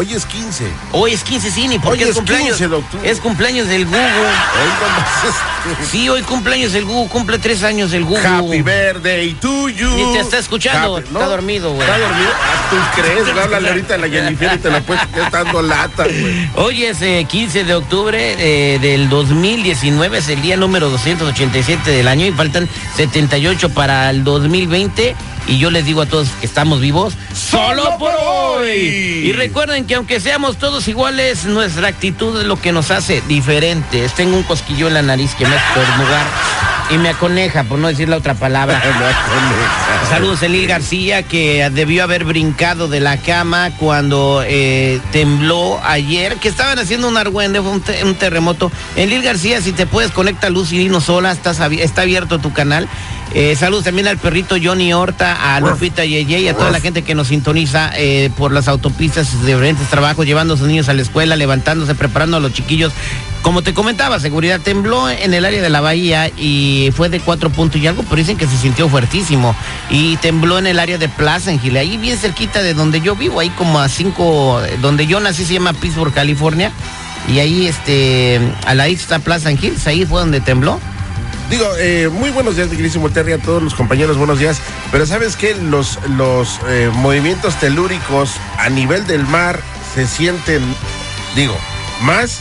Hoy es 15. Hoy es 15 Cini, porque Hoy es es cumpleaños. 15 de octubre. Es cumpleaños del Gugu. Hoy Sí, hoy cumpleaños el Gugu, cumple tres años el Gugu. Happy birthday to you. Ni te está escuchando, Happy- está dormido, güey. Está dormido. Ah, ¿Tú crees? Háblale ahorita a la Jennifer y te la puedes está dando lata, güey. Hoy es eh, 15 de octubre eh, del 2019, es el día número 287 del año y faltan 78 para el 2020. Y yo les digo a todos que estamos vivos solo por hoy. Y recuerden que aunque seamos todos iguales, nuestra actitud es lo que nos hace diferentes. Tengo un cosquillo en la nariz que me hace estornudar y me aconeja, por no decir la otra palabra. Saludos Elil García, que debió haber brincado de la cama cuando eh, tembló ayer, que estaban haciendo un argüende, fue un, te- un terremoto. Elil García, si te puedes, conecta luz y dinos sola, estás está abierto tu canal. Eh, saludos también al perrito Johnny Horta, a Lupita Yeye y a toda la gente que nos sintoniza eh, por las autopistas de diferentes trabajos, llevando a sus niños a la escuela, levantándose, preparando a los chiquillos. Como te comentaba, seguridad tembló en el área de la bahía y fue de cuatro puntos y algo, pero dicen que se sintió fuertísimo. Y tembló en el área de Plaza, en ahí bien cerquita de donde yo vivo, ahí como a cinco, donde yo nací se llama Pittsburgh, California. Y ahí, este, a la está Plaza en ahí fue donde tembló. Digo, eh, muy buenos días, mi queridísimo Terry, a todos los compañeros, buenos días. Pero ¿sabes qué? Los, los eh, movimientos telúricos a nivel del mar se sienten, digo, más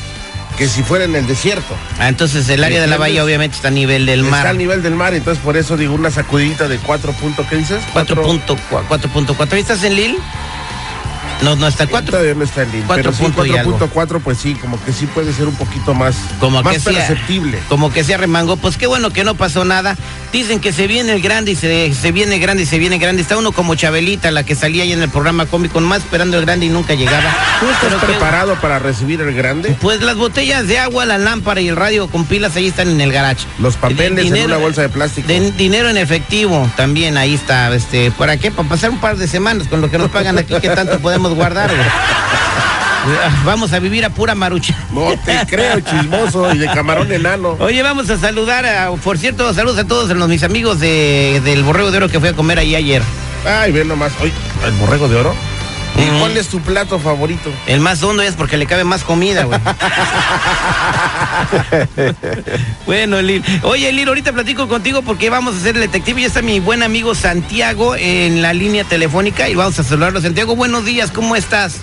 que si fuera en el desierto. Ah, entonces el área de la bahía obviamente está a nivel del mar. Está al nivel del mar, entonces por eso digo una sacudidita de 4 puntos, ¿qué dices? 4.4. 4.4. ¿Ahí estás en Lille? No, no está 4. Todavía no está en algo. 4.4, pues sí, como que sí puede ser un poquito más, como más que sea, perceptible. como que se arremangó, pues qué bueno que no pasó nada. Dicen que se viene el grande y se, se viene grande y se viene grande. Está uno como Chabelita, la que salía ahí en el programa cómico, más esperando el grande y nunca llegaba. ¿Tú estás Pero preparado para recibir el grande? Pues las botellas de agua, la lámpara y el radio con pilas ahí están en el garage. Los papeles en Dinero- una bolsa de plástico. de- dinero en efectivo también ahí está. Este, ¿Para qué? Para pasar un par de semanas con lo que nos pagan aquí, que tanto podemos guardar. Vamos a vivir a pura marucha. No te creo, chismoso y de camarón enano. Oye, vamos a saludar, a, por cierto, saludos a todos los, mis amigos de, del Borrego de Oro que fui a comer ahí ayer. Ay, ve nomás. Oye, ¿el borrego de oro? ¿Y cuál es tu plato favorito? El más hondo es porque le cabe más comida, güey. bueno, Lil. Oye, Lil, ahorita platico contigo porque vamos a hacer el detective. Ya está mi buen amigo Santiago en la línea telefónica y vamos a saludarlo. Santiago, buenos días, ¿cómo estás?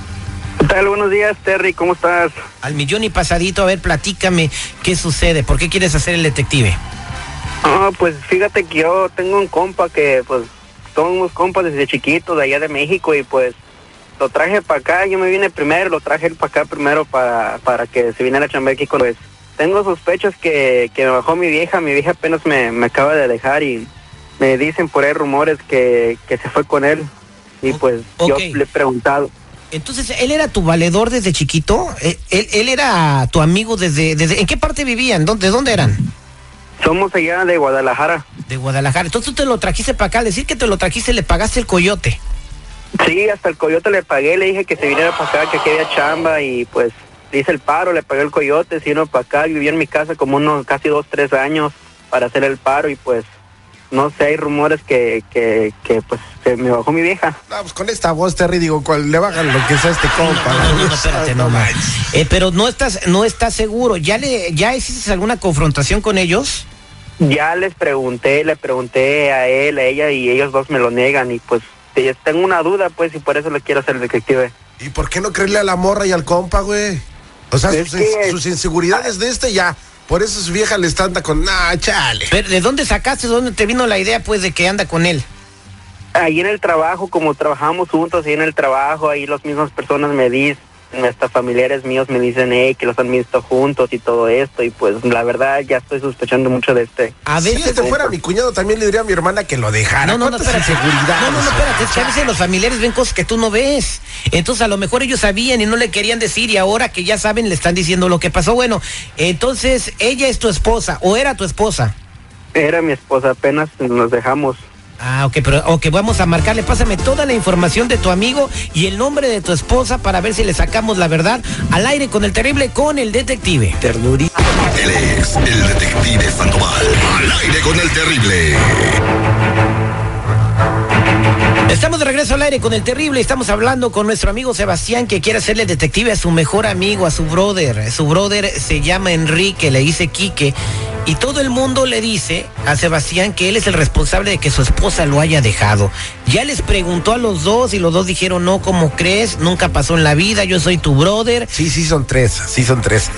¿Qué tal? Buenos días, Terry, ¿cómo estás? Al millón y pasadito, a ver, platícame qué sucede, ¿por qué quieres hacer el detective? Ah, pues fíjate que yo tengo un compa que, pues, somos compas desde chiquito de allá de México y pues lo traje para acá, yo me vine primero, lo traje para acá primero para, para que se viniera a chambear aquí con pues tengo sospechas que, que me bajó mi vieja, mi vieja apenas me, me acaba de dejar y me dicen por ahí rumores que, que se fue con él y pues yo le he preguntado. Entonces, ¿él era tu valedor desde chiquito? ¿Él, él- él era tu amigo desde, desde... ¿En qué parte vivían? ¿Dónde, ¿Dónde eran? Somos allá de Guadalajara. De Guadalajara. Entonces tú te lo trajiste para acá. Al decir que te lo trajiste, le pagaste el coyote. Sí, hasta el coyote le pagué, le dije que se viniera para acá, que aquí había chamba y pues hice el paro, le pagué el coyote, se vino para acá, vivió en mi casa como unos casi dos, tres años para hacer el paro y pues no sé, hay rumores que, que, que pues se me bajó mi vieja. No, pues con esta voz, Terry, digo, cual- le bajan lo que sea este compa. No, no, no, espérate, no, no. Eh, pero no estás, no estás seguro. ¿Ya le, ya hiciste alguna confrontación con ellos? Ya les pregunté, le pregunté a él, a ella y ellos dos me lo niegan y pues eh, tengo una duda pues y por eso le quiero hacer detective. ¿Y por qué no creerle a la morra y al compa, güey? O sea, sus, que- sus inseguridades de este ya. Por eso su vieja le está anda con, nah, chale. Pero, ¿De dónde sacaste, dónde te vino la idea, pues, de que anda con él? Ahí en el trabajo, como trabajamos juntos, ahí en el trabajo, ahí las mismas personas me dicen, hasta familiares míos me dicen, hey, que los han visto juntos y todo esto, y pues la verdad ya estoy sospechando mucho de este. A Si veces... este fuera mi cuñado, también le diría a mi hermana que lo dejara. No, no, no, ¿Cuántas espérate. inseguridades? No, no, no, espérate. Es que a veces los familiares ven cosas que tú no ves. Entonces, a lo mejor ellos sabían y no le querían decir, y ahora que ya saben, le están diciendo lo que pasó. Bueno, entonces, ella es tu esposa, o era tu esposa. Era mi esposa, apenas nos dejamos. Ah, ok, pero ok, vamos a marcarle. Pásame toda la información de tu amigo y el nombre de tu esposa para ver si le sacamos la verdad al aire con el terrible, con el detective. Ternuri. Él es el detective Sandoval. Al aire con el terrible. Estamos de regreso al aire con el terrible. Estamos hablando con nuestro amigo Sebastián que quiere hacerle detective a su mejor amigo, a su brother. Su brother se llama Enrique, le dice Quique. Y todo el mundo le dice a Sebastián que él es el responsable de que su esposa lo haya dejado. Ya les preguntó a los dos y los dos dijeron, no, ¿cómo crees? Nunca pasó en la vida, yo soy tu brother. Sí, sí son tres, sí son tres.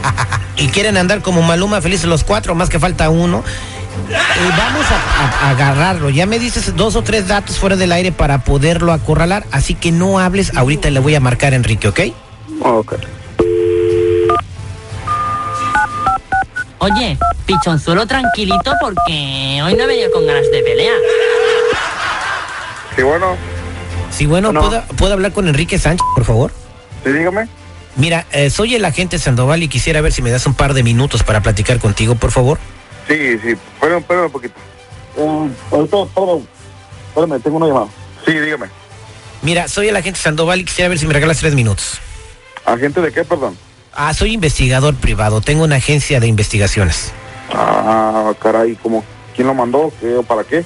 y quieren andar como Maluma felices los cuatro, más que falta uno. Eh, vamos a, a- a agarrarlo. Ya me dices dos o tres datos fuera del aire para poderlo acorralar, así que no hables. Ahorita le voy a marcar a Enrique, ¿ok? Ok. Oye, pichonzuelo tranquilito porque hoy no he venido con ganas de pelea. Sí, bueno, Sí, bueno, No. ¿puedo, ¿puedo hablar con Enrique Sánchez, por favor? sí, dígame. Mira, eh, soy el agente Sandoval y quisiera ver si me das un par de minutos para platicar contigo, por favor. Sí, sí, espérame, espérame un poquito. Um, ahorita, espérame, espérame, tengo una llamada. Sí, dígame. Mira, soy el agente Sandoval y quisiera ver si me regalas tres minutos. ¿Agente de qué, perdón? Ah, soy investigador privado. Tengo una agencia de investigaciones. Ah, caray, ¿cómo? ¿Quién lo mandó? ¿Qué o para qué?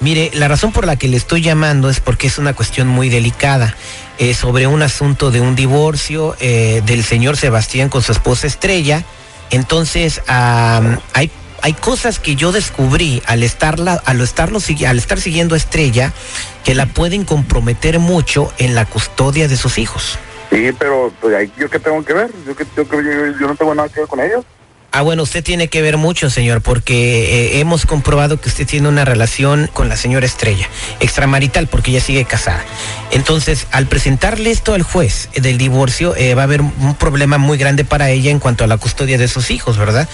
Mire, la razón por la que le estoy llamando es porque es una cuestión muy delicada eh, sobre un asunto de un divorcio eh, del señor Sebastián con su esposa Estrella. Entonces, hay, hay cosas que yo descubrí al, estarla, al, estarlo, al estar siguiendo a Estrella que la pueden comprometer mucho en la custodia de sus hijos. Sí, pero pues, ahí, ¿yo qué tengo que ver? Yo, que, yo, que- yo, yo no tengo nada que ver con ellos. Ah, bueno, usted tiene que ver mucho, señor, porque eh, hemos comprobado que usted tiene una relación con la señora Estrella, extramarital, porque ella sigue casada. Entonces, al presentarle esto al juez eh, del divorcio, eh, va a haber un problema muy grande para ella en cuanto a la custodia de sus hijos, ¿verdad?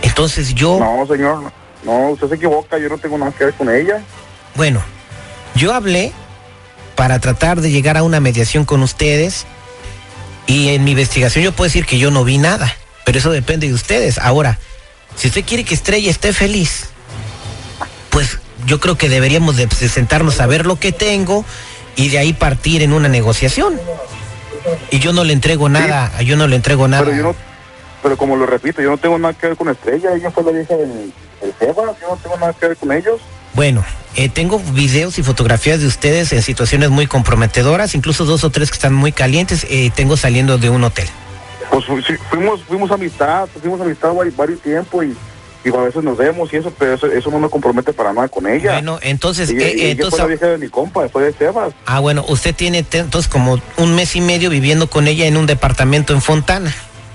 Entonces yo, No, señor, no, usted se equivoca, yo no tengo nada que ver con ella. bueno, yo hablé para tratar de llegar a una mediación con ustedes y en mi investigación yo puedo decir que yo no vi nada, pero eso depende de ustedes. Ahora, si usted quiere que Estrella esté feliz, pues yo creo que deberíamos de, sentarnos a ver lo que tengo y de ahí partir en una negociación. Y yo no le entrego nada, yo no le entrego nada. Pero yo no, pero como lo repito, yo no tengo nada que ver con Estrella, ella fue la vieja del, del Sebas, yo no tengo nada que ver con ellos. Bueno, eh, tengo videos y fotografías de ustedes en situaciones muy comprometedoras, incluso dos o tres que están muy calientes. eh, tengo saliendo de un hotel. Pues sí, fuimos, fuimos amistad, fuimos amistad varios, varios tiempos y, y a veces nos vemos y eso, pero eso, eso no me compromete para nada con ella. Bueno, entonces, ella, eh, entonces, fue la vieja de mi compa, fue de Sebas. ah, bueno, usted tiene entonces como un mes y medio viviendo con ella en un departamento en Fontana.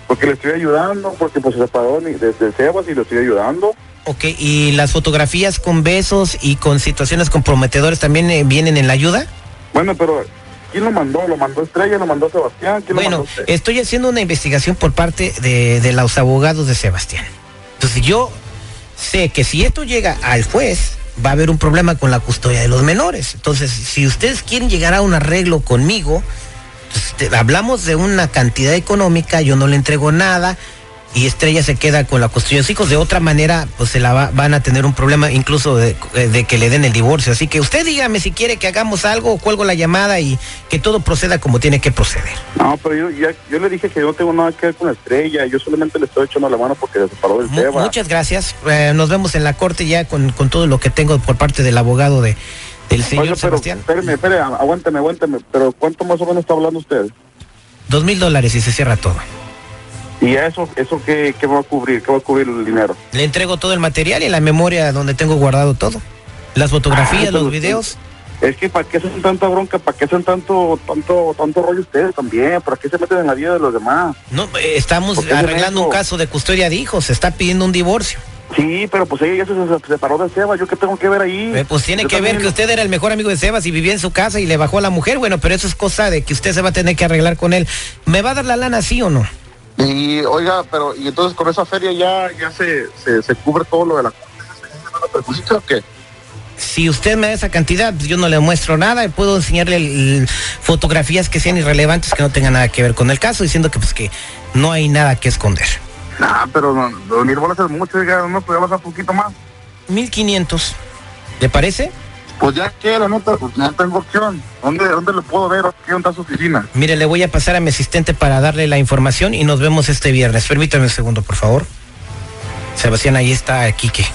Porque le estoy ayudando, porque pues se separó desde Sebas y le estoy ayudando. Ok, y las fotografías con besos y con situaciones comprometedoras también eh, vienen en la ayuda. Bueno, pero ¿quién lo mandó? ¿Lo mandó Estrella? ¿Lo mandó Sebastián? ¿Quién lo Bueno, mandó usted? estoy haciendo una investigación por parte de, de los abogados de Sebastián. Entonces yo sé que si esto llega al juez, va a haber un problema con la custodia de los menores. Entonces, si ustedes quieren llegar a un arreglo conmigo, pues, te- hablamos de una cantidad económica, yo no le entrego nada. Y Estrella se queda con la custodia de sus hijos. De otra manera, pues se la va- van a tener un problema incluso de, de que le den el divorcio. Así que usted dígame si quiere que hagamos algo, cuelgo la llamada y que todo proceda como tiene que proceder. No, pero yo, ya- yo le dije que yo no tengo nada que ver con Estrella, yo solamente le estoy echando la mano porque se separó del Sebas. muchas gracias. Eh, nos vemos en la corte ya con, con todo lo que tengo por parte del abogado de, del señor pero Sebastián. espéreme, espéreme, aguántame, aguántame, pero ¿cuánto más o menos está hablando usted? Dos mil dólares y se cierra todo. ¿Y eso, eso qué, qué va a cubrir? ¿Qué va a cubrir el dinero? Le entrego todo el material y la memoria donde tengo guardado todo. Las fotografías, Ah, los videos. Es que para qué hacen tanta bronca, para qué hacen tanto, tanto, tanto rollo ustedes también, para qué se meten en la vida de los demás. No, eh, estamos ¿Por qué hacen arreglando un caso de custodia de hijos, se está pidiendo un divorcio. Sí, pero pues ella ya se, se separó de Seba, ¿yo qué tengo que ver ahí? Eh, Pues tiene Yo que ver que usted era el mejor amigo de Sebas y vivía en su casa y le bajó a la mujer. Bueno, pero eso es cosa de que usted se va a tener que arreglar con él. ¿Me va a dar la lana sí o no? Y oiga, pero y entonces con esa feria ya ya se, se, se cubre todo lo de la perjudica o qué? Si usted me da esa cantidad, pues yo no le muestro nada y puedo enseñarle el- fotografías que sean irrelevantes que no tengan nada que ver con el caso, diciendo que pues que no hay nada que esconder. Nah, pero no, mil bolas es mucho, oiga, no podía bajar un poquito más. 1500. ¿Le parece? Pues ya que la neta, pues no tengo opción. ¿Dónde, dónde lo puedo ver? ¿Qué onda su oficina? Mire, le voy a pasar a mi asistente para darle la información y nos vemos este viernes. Permítame un segundo, por favor. Sebastián, ahí está Quique.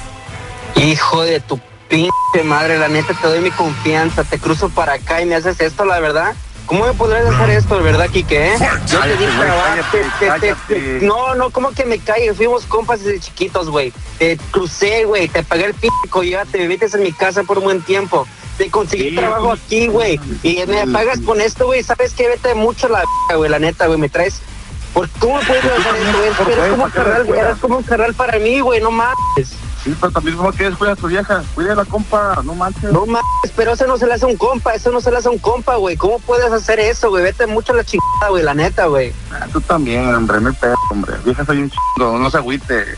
Hijo de tu pinche madre, la neta te doy mi confianza, te cruzo para acá y me haces esto, la verdad. ¿Cómo me podrías hacer esto, de verdad, Kike? eh? Yo te di trabajo. No, no, ¿cómo que me calles? Fuimos compas desde chiquitos, güey. Te crucé, güey, te pagué el pico, ya te viviste en mi casa por un buen tiempo. Te conseguí Sí, trabajo aquí, güey. Y me pagas con esto, güey. ¿Sabes qué? Vete mucho la güey, la neta, güey. Me traes... ¿Por ¿Cómo puedes hacer esto, güey? Eres como un carnal para mí, güey, no mames. Sí, pero también como que descuida a tu vieja. Cuida a la compa, no manches. No mames, pero eso no se le hace a un compa, eso no se le hace a un compa, güey. ¿Cómo puedes hacer eso, güey? Vete mucho a la chingada, güey, la neta, güey. Ah, tú también, hombre, no hay pedo, hombre. Vieja soy un chingo, no se agüite.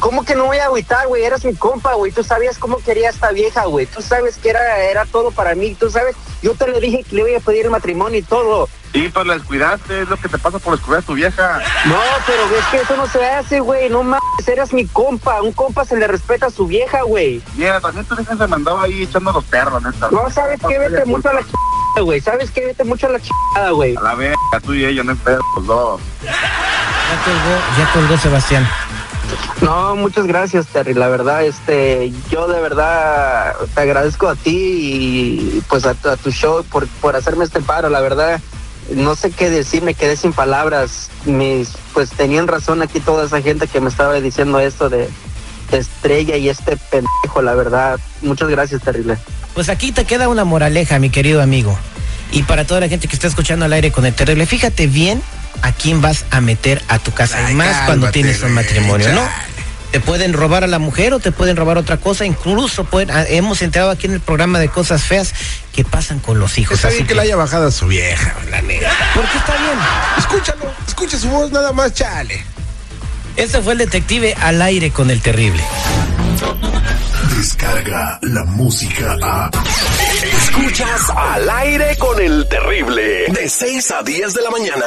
¿Cómo que no voy a agüitar, güey? Eras mi compa, güey. Tú sabías cómo quería esta vieja, güey. Tú sabes que era, era todo para mí. Tú sabes, yo te le dije que le iba a pedir el matrimonio y todo. Sí, pero la descuidaste, es lo que te pasa por descuidar a tu vieja. No, pero es que eso no se hace, güey. No mames, eras mi compa. Un compa se le respeta a su vieja, güey. Mira, también tu vieja se me andaba ahí echando los perros, neta. No, ¿sabes qué? Vete mucho a la chingada, güey. ¿Sabes qué? Vete mucho a la chingada, güey. A la verga, tú y ella, no hay pedo, los dos. Ya colgó, ya colgó Sebastián. No, muchas gracias, Terry. La verdad, este, yo de verdad te agradezco a ti y pues a, a tu show por, por hacerme este paro. La verdad, no sé qué decir, me quedé sin palabras. Mis, pues tenían razón aquí toda esa gente que me estaba diciendo esto de, de estrella y este pendejo, la verdad. Muchas gracias, Terrible. Pues aquí te queda una moraleja, mi querido amigo. Y para toda la gente que está escuchando al aire con el terrible, fíjate bien a quién vas a meter a tu casa. Ay, y más cuando tienes un matrimonio, ¿no? Te pueden robar a la mujer o te pueden robar otra cosa. Incluso pueden, ah, hemos entrado aquí en el programa de cosas feas que pasan con los hijos. Está Así bien que que, le haya bajado a su vieja, la neta. porque está bien. Escúchalo, escucha su voz nada más, chale. Este fue el detective al aire con el terrible. Descarga la música a. Escuchas al aire con el terrible. De 6 a 10 de la mañana.